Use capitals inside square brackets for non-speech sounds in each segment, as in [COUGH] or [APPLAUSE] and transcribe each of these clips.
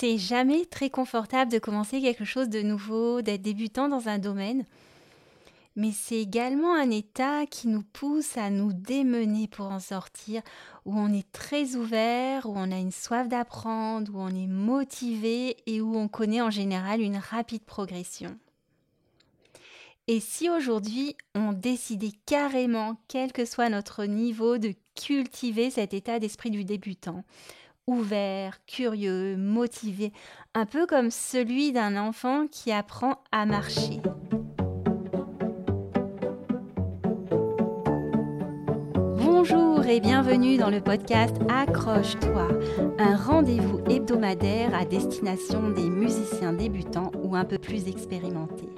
C'est jamais très confortable de commencer quelque chose de nouveau, d'être débutant dans un domaine. Mais c'est également un état qui nous pousse à nous démener pour en sortir, où on est très ouvert, où on a une soif d'apprendre, où on est motivé et où on connaît en général une rapide progression. Et si aujourd'hui on décidait carrément, quel que soit notre niveau, de cultiver cet état d'esprit du débutant, ouvert, curieux, motivé, un peu comme celui d'un enfant qui apprend à marcher. Bonjour et bienvenue dans le podcast Accroche-toi, un rendez-vous hebdomadaire à destination des musiciens débutants ou un peu plus expérimentés.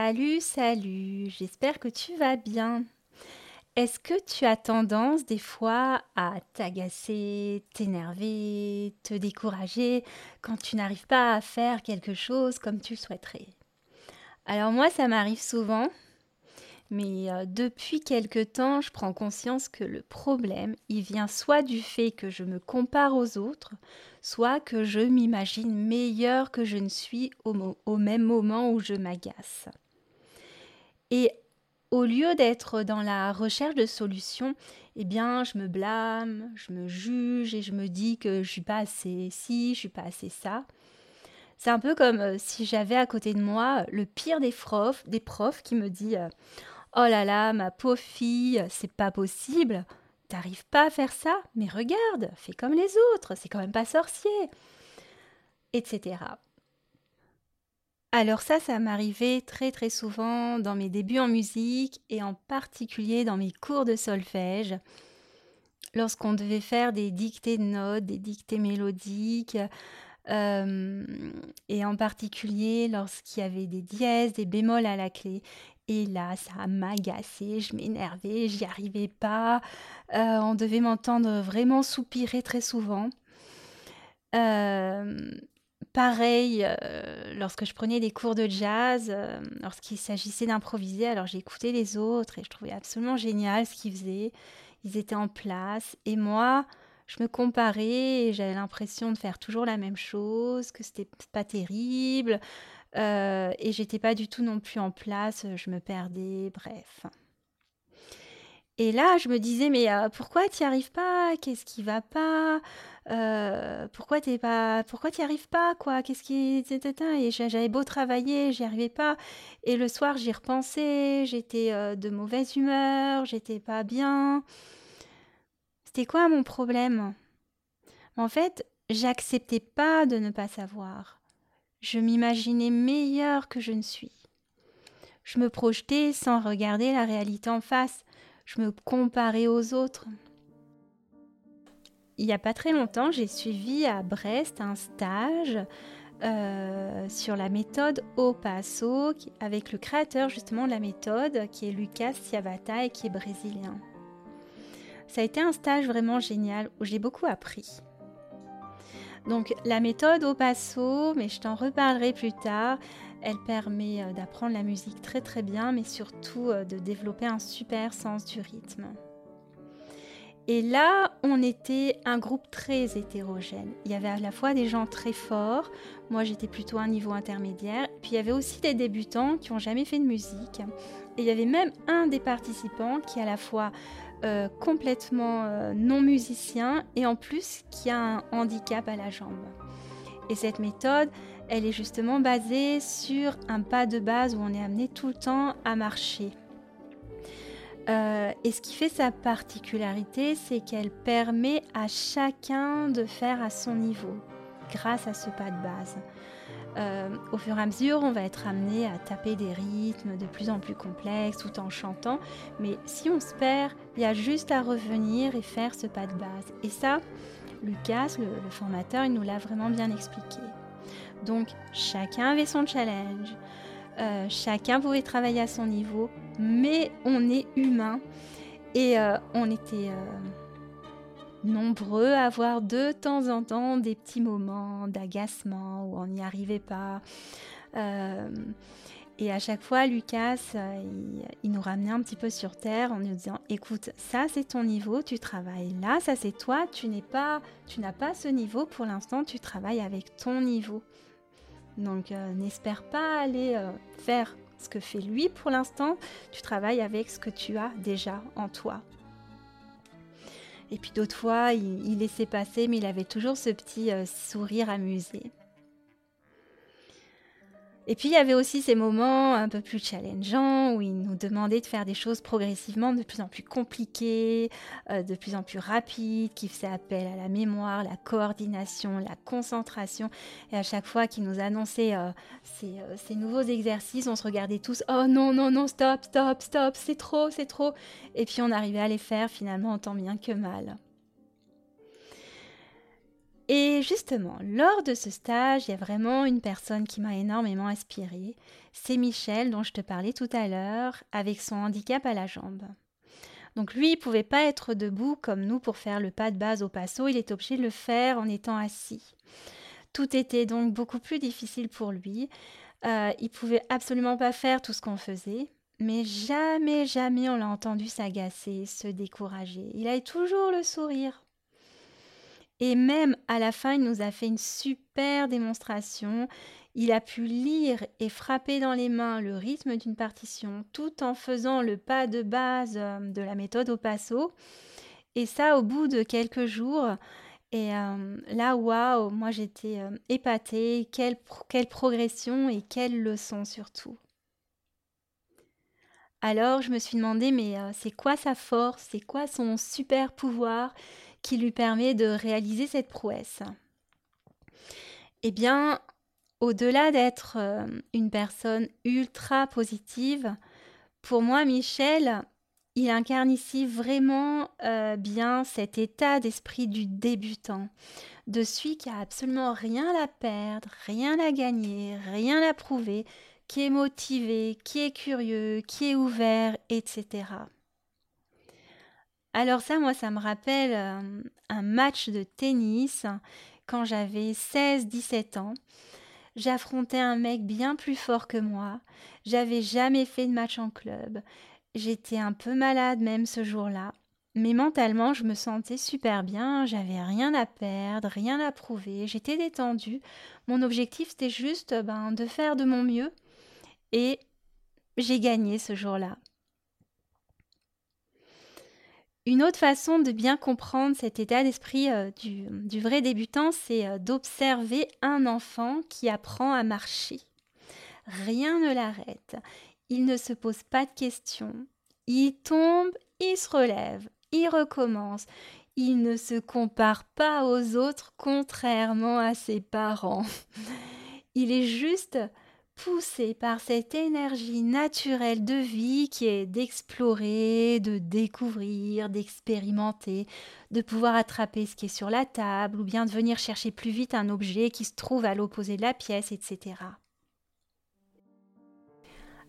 Salut, salut, j'espère que tu vas bien. Est-ce que tu as tendance des fois à t'agacer, t'énerver, te décourager quand tu n'arrives pas à faire quelque chose comme tu souhaiterais? Alors moi, ça m'arrive souvent, mais euh, depuis quelque temps, je prends conscience que le problème, il vient soit du fait que je me compare aux autres, soit que je m'imagine meilleure que je ne suis au, même moment où je m'agace. Et au lieu d'être dans la recherche de solutions, eh bien, je me blâme, je me juge et je me dis que je suis pas assez ci, je suis pas assez ça. C'est un peu comme euh, si j'avais à côté de moi le pire des profs, des profs qui me dit euh, "Oh là là, ma pauvre fille, c'est pas possible." T'arrives pas à faire ça Mais regarde, fais comme les autres, c'est quand même pas sorcier. Etc. Alors ça, ça m'arrivait très très souvent dans mes débuts en musique et en particulier dans mes cours de solfège, lorsqu'on devait faire des dictées de notes, des dictées mélodiques, euh, et en particulier lorsqu'il y avait des dièses, des bémols à la clé. Et là, ça m'agaçait, je m'énervais, j'y arrivais pas. Euh, on devait m'entendre vraiment soupirer très souvent. Euh, pareil, euh, lorsque je prenais des cours de jazz, lorsqu'il s'agissait d'improviser, alors j'écoutais les autres et je trouvais absolument génial ce qu'ils faisaient. Ils étaient en place et moi, je me comparais et j'avais l'impression de faire toujours la même chose, que c'était pas terrible. Euh, et j'étais pas du tout non plus en place, je me perdais, bref. Et là, je me disais, mais euh, pourquoi tu n'y arrives pas? Qu'est-ce qui va pas? Euh, Pourquoi tu pas Pourquoi tu arrives pas quoi? Qu'est-ce qui Et j'avais beau travailler, j'y arrivais pas. Et le soir, j'y repensais. J'étais de mauvaise humeur, j'étais pas bien. C'était quoi mon problème? En fait, j'acceptais pas de ne pas savoir. Je m'imaginais meilleure que je ne suis. Je me projetais sans regarder la réalité en face. Je me comparais aux autres. Il n'y a pas très longtemps, j'ai suivi à Brest un stage euh, sur la méthode au passo avec le créateur justement de la méthode qui est Lucas Ciavata et qui est brésilien. Ça a été un stage vraiment génial où j'ai beaucoup appris. Donc la méthode au passo, mais je t'en reparlerai plus tard, elle permet euh, d'apprendre la musique très très bien, mais surtout euh, de développer un super sens du rythme. Et là, on était un groupe très hétérogène. Il y avait à la fois des gens très forts, moi j'étais plutôt à un niveau intermédiaire, puis il y avait aussi des débutants qui n'ont jamais fait de musique. Et il y avait même un des participants qui à la fois euh, complètement non musicien et en plus qui a un handicap à la jambe. Et cette méthode, elle est justement basée sur un pas de base où on est amené tout le temps à marcher. Euh, et ce qui fait sa particularité, c'est qu'elle permet à chacun de faire à son niveau. grâce à ce pas de base. Euh, au fur et à mesure, on va être amené à taper des rythmes de plus en plus complexes tout en chantant. Mais si on se perd, il y a juste à revenir et faire ce pas de base. Et ça, Lucas, le, formateur, il nous l'a vraiment bien expliqué. Donc, chacun avait son challenge. Euh, chacun pouvait travailler à son niveau, mais on est humain et euh, on était nombreux à avoir de temps en temps des petits moments d'agacement où on n'y arrivait pas. Euh, et à chaque fois, Lucas, euh, il, nous ramenait un petit peu sur terre en nous disant "Écoute, ça c'est ton niveau, tu travailles là, ça c'est toi, tu n'es pas, tu n'as pas ce niveau pour l'instant, tu travailles avec ton niveau. Donc euh, n'espère pas aller faire ce que fait lui pour l'instant, tu travailles avec ce que tu as déjà en toi." Et puis d'autres fois, il, laissait passer, mais il avait toujours ce petit euh, sourire amusé. Et puis il y avait aussi ces moments un peu plus challengeants où il nous demandait de faire des choses progressivement de plus en plus compliquées, euh, de plus en plus rapides, qui faisaient appel à la mémoire, la coordination, la concentration. Et à chaque fois qu'il nous annonçait euh, euh, ces, nouveaux exercices, on se regardait tous Oh non, non, non, stop, stop, stop, c'est trop, c'est trop. Et puis on arrivait à les faire finalement en tant bien que mal. Et justement, lors de ce stage, il y a vraiment une personne qui m'a énormément inspirée. C'est Michel dont je te parlais tout à l'heure, avec son handicap à la jambe. Donc lui, il pouvait pas être debout comme nous pour faire le pas de base au passo, il est obligé de le faire en étant assis. Tout était donc beaucoup plus difficile pour lui. Euh, il pouvait absolument pas faire tout ce qu'on faisait, mais jamais, jamais on l'a entendu s'agacer, se décourager. Il avait toujours le sourire. Et même à la fin, il nous a fait une super démonstration. Il a pu lire et frapper dans les mains le rythme d'une partition tout en faisant le pas de base euh, de la méthode au passo. Et ça au bout de quelques jours. Et euh, là, waouh, moi j'étais euh, épatée. Quelle, quelle progression et quelle leçon surtout. Alors je me suis demandé, mais c'est quoi sa force? C'est quoi son super pouvoir? Qui lui permet de réaliser cette prouesse Eh bien, au-delà d'être euh, une personne ultra positive, pour moi, Michel, il incarne ici vraiment euh, bien cet état d'esprit du débutant, de celui qui a absolument rien à perdre, rien à gagner, rien à prouver, qui est motivé, qui est curieux, qui est ouvert, etc. Alors ça, moi, ça me rappelle euh, un match de tennis quand j'avais 16-17 ans. J'affrontais un mec bien plus fort que moi. J'avais jamais fait de match en club. J'étais un peu malade même ce jour-là. Mais mentalement, je me sentais super bien, j'avais rien à perdre, rien à prouver, j'étais détendue. Mon objectif, c'était juste ben, de faire de mon mieux. Et j'ai gagné ce jour-là. Une autre façon de bien comprendre cet état d'esprit euh, du, vrai débutant, c'est euh, d'observer un enfant qui apprend à marcher. Rien ne l'arrête. Il ne se pose pas de questions. Il tombe, il se relève, il recommence. Il ne se compare pas aux autres, contrairement à ses parents. [LAUGHS] Il est juste poussé par cette énergie naturelle de vie qui est d'explorer, de découvrir, d'expérimenter, de pouvoir attraper ce qui est sur la table ou bien de venir chercher plus vite un objet qui se trouve à l'opposé de la pièce, etc.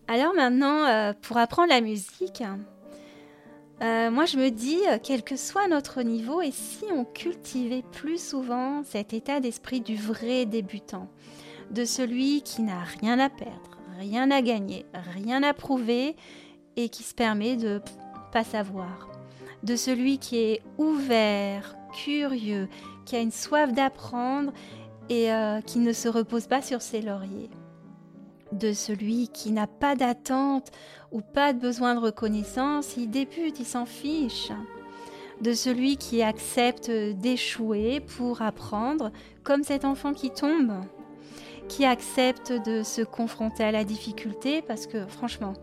Alors maintenant, euh, pour apprendre la musique, euh, moi je me dis, euh, quel que soit notre niveau, et si on cultivait plus souvent cet état d'esprit du vrai débutant? De celui qui n'a rien à perdre, rien à gagner, rien à prouver et qui se permet de pas savoir, de celui qui est ouvert, curieux, qui a une soif d'apprendre et euh, qui ne se repose pas sur ses lauriers, de celui qui n'a pas d'attente ou pas de besoin de reconnaissance, il débute, il s'en fiche. De celui qui accepte d'échouer pour apprendre, comme cet enfant qui tombe qui accepte de se confronter à la difficulté parce que franchement,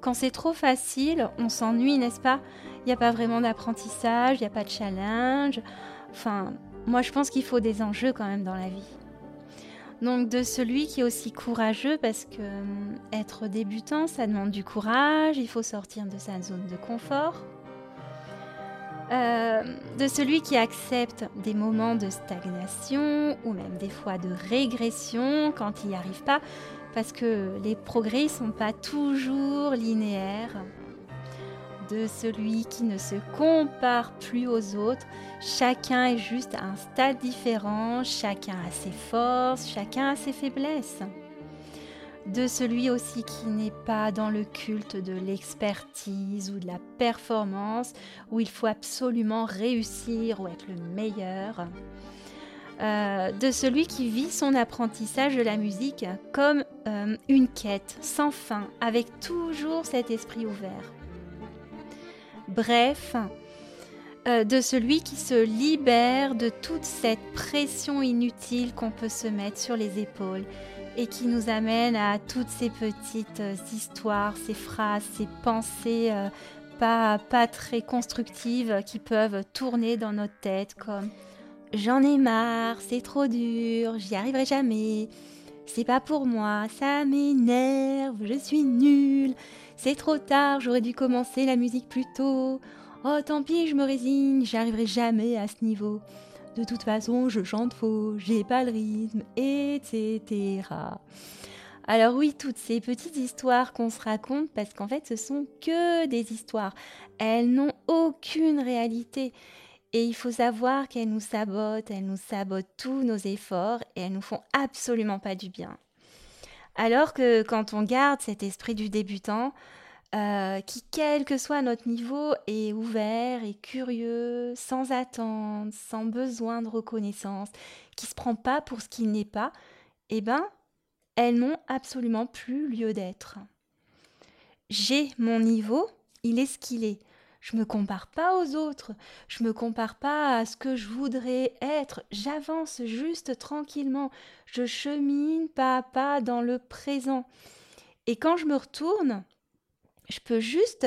quand c'est trop facile, on s'ennuie, n'est-ce pas? Il n'y a pas vraiment d'apprentissage, il n'y a pas de challenge. Enfin, moi je pense qu'il faut des enjeux quand même dans la vie. Donc de celui qui est aussi courageux parce que euh, être débutant, ça demande du courage, il faut sortir de sa zone de confort. Euh, de celui qui accepte des moments de stagnation ou même des fois de régression quand il n'y arrive pas, parce que les progrès ne sont pas toujours linéaires de celui qui ne se compare plus aux autres. Chacun est juste à un stade différent, chacun a ses forces, chacun a ses faiblesses. De celui aussi qui n'est pas dans le culte de l'expertise ou de la performance, où il faut absolument réussir ou être le meilleur. Euh, de celui qui vit son apprentissage de la musique comme euh, une quête sans fin, avec toujours cet esprit ouvert bref, euh, de celui qui se libère de toute cette pression inutile qu'on peut se mettre sur les épaules et qui nous amène à toutes ces petites euh, histoires, ces phrases, ces pensées euh, pas, pas très constructives qui peuvent tourner dans notre tête comme J'en ai marre, c'est trop dur, j'y arriverai jamais, c'est pas pour moi, ça m'énerve, je suis nulle. C'est trop tard, j'aurais dû commencer la musique plus tôt. Oh, tant pis, je me résigne, j'arriverai jamais à ce niveau. De toute façon, je chante faux, j'ai pas le rythme, etc. Alors oui, toutes ces petites histoires qu'on se raconte, parce qu'en fait, ce sont que des histoires. Elles n'ont aucune réalité. Et il faut savoir qu'elles nous sabotent, elles nous sabotent tous nos efforts et elles nous font absolument pas du bien. Alors que quand on garde cet esprit du débutant, euh, qui, quel que soit notre niveau, est ouvert et curieux, sans attente, sans besoin de reconnaissance, qui se prend pas pour ce qu'il n'est pas, eh ben, elles n'ont absolument plus lieu d'être. J'ai mon niveau, il est ce qu'il est. Je me compare pas aux autres, je me compare pas à ce que je voudrais être, j'avance juste tranquillement, je chemine pas à pas dans le présent. Et quand je me retourne, je peux juste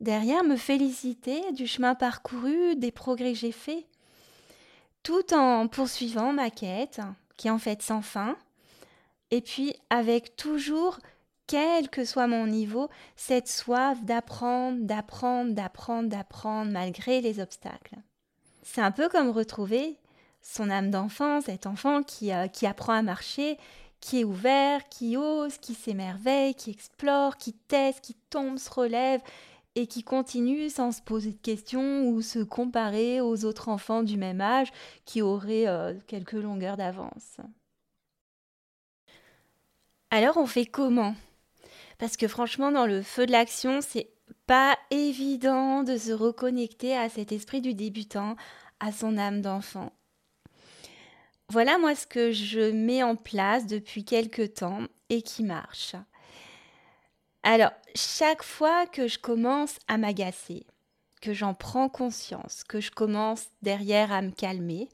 derrière me féliciter du chemin parcouru, des progrès que j'ai faits, tout en poursuivant ma quête, qui est en fait sans fin, et puis avec toujours quel que soit mon niveau, cette soif d'apprendre, d'apprendre, d'apprendre, d'apprendre malgré les obstacles. C'est un peu comme retrouver son âme d'enfant, cet enfant qui, euh, qui apprend à marcher, qui est ouvert, qui ose, qui s'émerveille, qui explore, qui teste, qui tombe, se relève et qui continue sans se poser de questions ou se comparer aux autres enfants du même âge qui auraient euh, quelques longueurs d'avance. Alors on fait comment? Parce que franchement, dans le feu de l'action, c'est pas évident de se reconnecter à cet esprit du débutant, à son âme d'enfant. Voilà moi ce que je mets en place depuis quelques temps et qui marche. Alors, chaque fois que je commence à m'agacer, que j'en prends conscience, que je commence derrière à me calmer.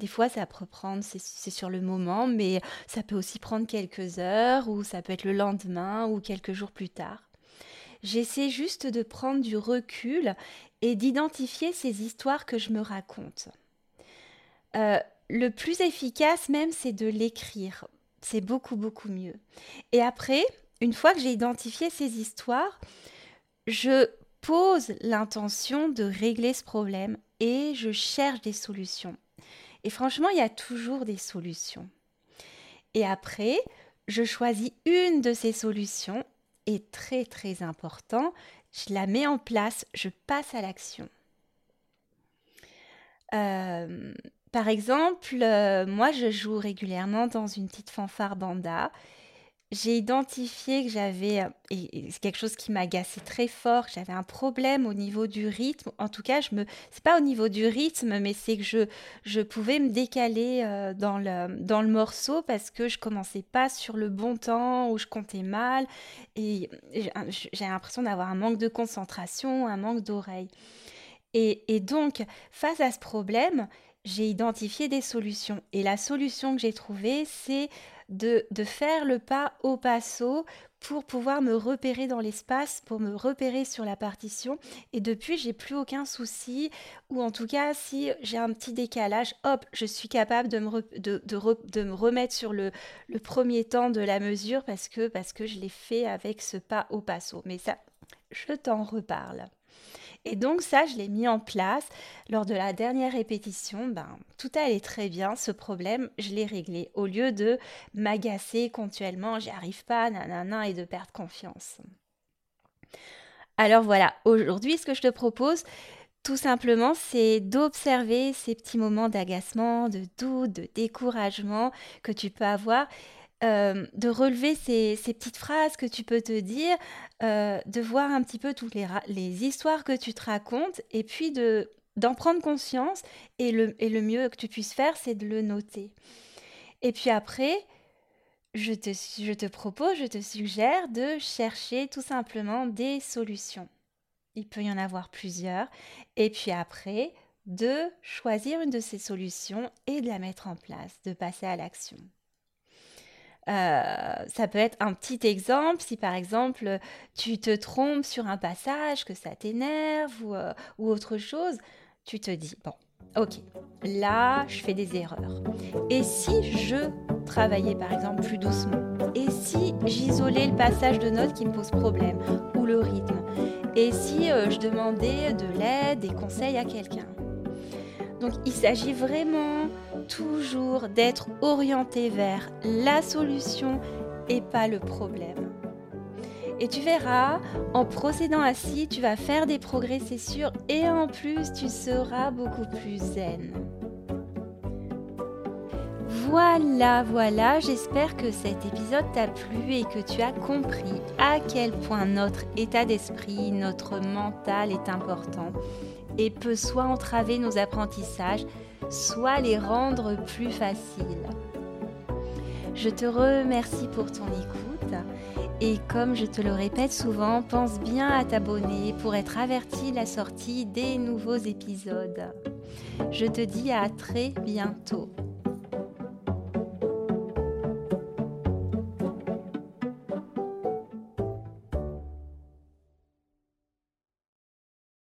Des fois, ça peut prendre, c'est sur le moment, mais ça peut aussi prendre quelques heures, ou ça peut être le lendemain, ou quelques jours plus tard. J'essaie juste de prendre du recul et d'identifier ces histoires que je me raconte. Euh, le plus efficace même, c'est de l'écrire. C'est beaucoup, beaucoup mieux. Et après, une fois que j'ai identifié ces histoires, je pose l'intention de régler ce problème et je cherche des solutions. Et franchement, il y a toujours des solutions. Et après, je choisis une de ces solutions et très très important, je la mets en place, je passe à l'action. Euh, par exemple, euh, moi je joue régulièrement dans une petite fanfare banda j'ai identifié que j'avais, euh, et, c'est quelque chose qui m'agaçait très fort, que j'avais un problème au niveau du rythme. En tout cas, je me, c'est pas au niveau du rythme, mais c'est que je, je pouvais me décaler euh, dans, le, dans le morceau parce que je commençais pas sur le bon temps ou je comptais mal. Et j'ai l'impression d'avoir un manque de concentration, un manque d'oreille. Et, et donc, face à ce problème, j'ai identifié des solutions. Et la solution que j'ai trouvée, c'est de, faire le pas au passo pour pouvoir me repérer dans l'espace, pour me repérer sur la partition. Et depuis, j'ai plus aucun souci, ou en tout cas, si j'ai un petit décalage, hop, je suis capable de me, de, de, me remettre sur le, le, premier temps de la mesure parce que, parce que je l'ai fait avec ce pas au passo. Mais ça, je t'en reparle. Et donc ça, je l'ai mis en place lors de la dernière répétition. Ben, tout allait très bien. Ce problème, je l'ai réglé. Au lieu de m'agacer continuellement, j'y arrive pas, nanana, et de perdre confiance. Alors voilà, aujourd'hui, ce que je te propose, tout simplement, c'est d'observer ces petits moments d'agacement, de doute, de découragement que tu peux avoir euh, de relever ces, petites phrases que tu peux te dire, euh, de voir un petit peu toutes les, les, histoires que tu te racontes et puis de d'en prendre conscience et le, et le mieux que tu puisses faire, c'est de le noter. Et puis après, je te, je te propose, je te suggère de chercher tout simplement des solutions. Il peut y en avoir plusieurs. Et puis après, de choisir une de ces solutions et de la mettre en place, de passer à l'action. Euh, ça peut être un petit exemple si par exemple tu te trompes sur un passage, que ça t'énerve ou, euh, ou, autre chose, tu te dis, bon, ok, là je fais des erreurs. Et si je travaillais par exemple plus doucement? Et si j'isolais le passage de notes qui me pose problème ou le rythme? Et si euh, je demandais de l'aide, des conseils à quelqu'un? Donc il s'agit vraiment toujours d'être orienté vers la solution et pas le problème. Et tu verras, en procédant ainsi, tu vas faire des progrès, c'est sûr, et en plus, tu seras beaucoup plus zen. Voilà, voilà, j'espère que cet épisode t'a plu et que tu as compris à quel point notre état d'esprit, notre mental est important et peut soit entraver nos apprentissages, soit les rendre plus faciles. Je te remercie pour ton écoute et comme je te le répète souvent, pense bien à t'abonner pour être averti de la sortie des nouveaux épisodes. Je te dis à très bientôt.